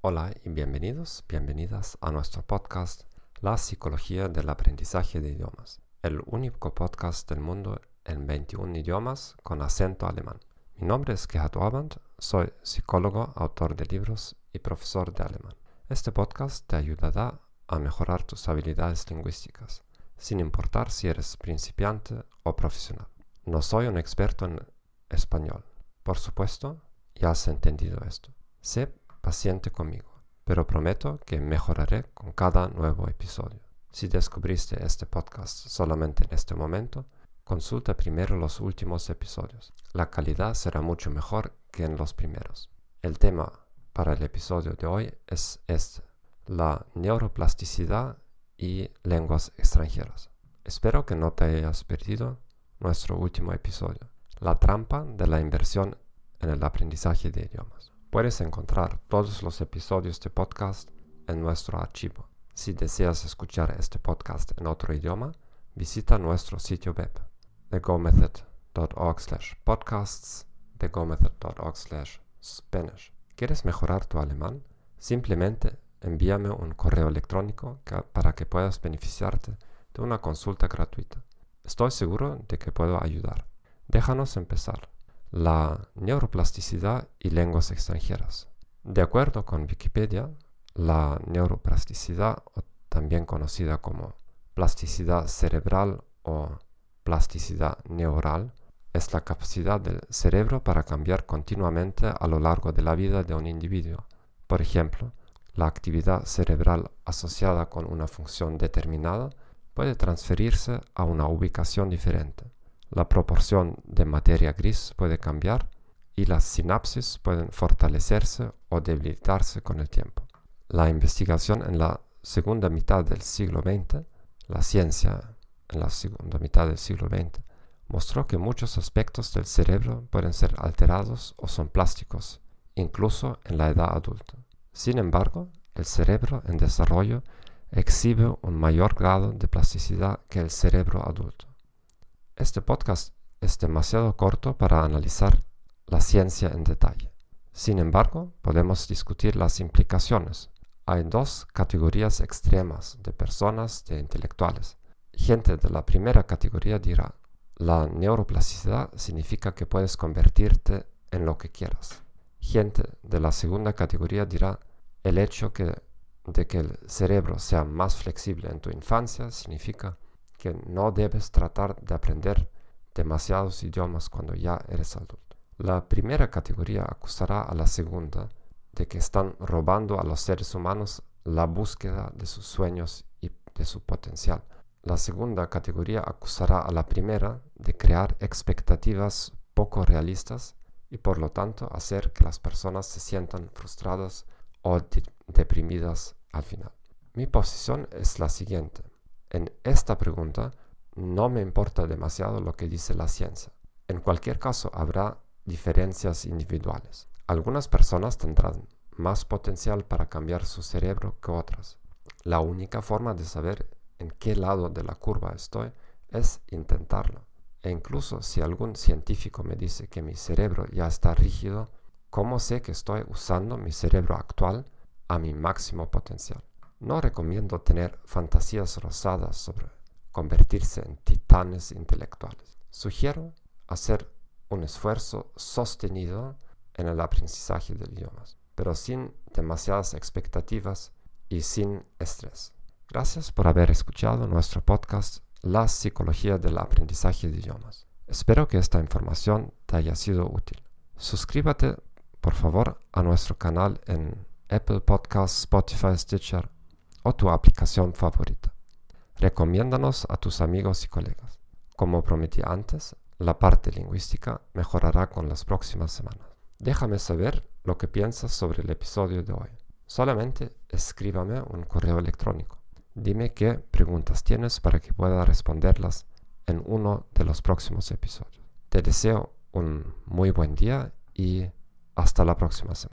Hola y bienvenidos, bienvenidas a nuestro podcast La psicología del aprendizaje de idiomas, el único podcast del mundo en 21 idiomas con acento alemán. Mi nombre es Gerhard Orband, soy psicólogo, autor de libros y profesor de alemán. Este podcast te ayudará a mejorar tus habilidades lingüísticas, sin importar si eres principiante o profesional. No soy un experto en español, por supuesto, ya has entendido esto. Sé paciente conmigo, pero prometo que mejoraré con cada nuevo episodio. Si descubriste este podcast solamente en este momento, consulta primero los últimos episodios. La calidad será mucho mejor que en los primeros. El tema para el episodio de hoy es este, la neuroplasticidad y lenguas extranjeras. Espero que no te hayas perdido nuestro último episodio, la trampa de la inversión en el aprendizaje de idiomas. Puedes encontrar todos los episodios de podcast en nuestro archivo. Si deseas escuchar este podcast en otro idioma, visita nuestro sitio web thegomethod.org slash podcasts thegomethod.org slash spanish. ¿Quieres mejorar tu alemán? Simplemente envíame un correo electrónico para que puedas beneficiarte de una consulta gratuita. Estoy seguro de que puedo ayudar. Déjanos empezar la neuroplasticidad y lenguas extranjeras. De acuerdo con Wikipedia, la neuroplasticidad, también conocida como plasticidad cerebral o plasticidad neural, es la capacidad del cerebro para cambiar continuamente a lo largo de la vida de un individuo. Por ejemplo, la actividad cerebral asociada con una función determinada puede transferirse a una ubicación diferente la proporción de materia gris puede cambiar y las sinapsis pueden fortalecerse o debilitarse con el tiempo. La investigación en la segunda mitad del siglo XX, la ciencia en la segunda mitad del siglo XX, mostró que muchos aspectos del cerebro pueden ser alterados o son plásticos, incluso en la edad adulta. Sin embargo, el cerebro en desarrollo exhibe un mayor grado de plasticidad que el cerebro adulto. Este podcast es demasiado corto para analizar la ciencia en detalle. Sin embargo, podemos discutir las implicaciones. Hay dos categorías extremas de personas, de intelectuales. Gente de la primera categoría dirá, la neuroplasticidad significa que puedes convertirte en lo que quieras. Gente de la segunda categoría dirá, el hecho de que el cerebro sea más flexible en tu infancia significa que no debes tratar de aprender demasiados idiomas cuando ya eres adulto. La primera categoría acusará a la segunda de que están robando a los seres humanos la búsqueda de sus sueños y de su potencial. La segunda categoría acusará a la primera de crear expectativas poco realistas y por lo tanto hacer que las personas se sientan frustradas o deprimidas al final. Mi posición es la siguiente. En esta pregunta no me importa demasiado lo que dice la ciencia. En cualquier caso habrá diferencias individuales. Algunas personas tendrán más potencial para cambiar su cerebro que otras. La única forma de saber en qué lado de la curva estoy es intentarlo. E incluso si algún científico me dice que mi cerebro ya está rígido, ¿cómo sé que estoy usando mi cerebro actual a mi máximo potencial? No recomiendo tener fantasías rosadas sobre convertirse en titanes intelectuales. Sugiero hacer un esfuerzo sostenido en el aprendizaje de idiomas, pero sin demasiadas expectativas y sin estrés. Gracias por haber escuchado nuestro podcast La psicología del aprendizaje de idiomas. Espero que esta información te haya sido útil. Suscríbete, por favor, a nuestro canal en Apple Podcasts, Spotify, Stitcher o tu aplicación favorita. Recomiéndanos a tus amigos y colegas. Como prometí antes, la parte lingüística mejorará con las próximas semanas. Déjame saber lo que piensas sobre el episodio de hoy. Solamente escríbame un correo electrónico. Dime qué preguntas tienes para que pueda responderlas en uno de los próximos episodios. Te deseo un muy buen día y Hasta la próxima semana.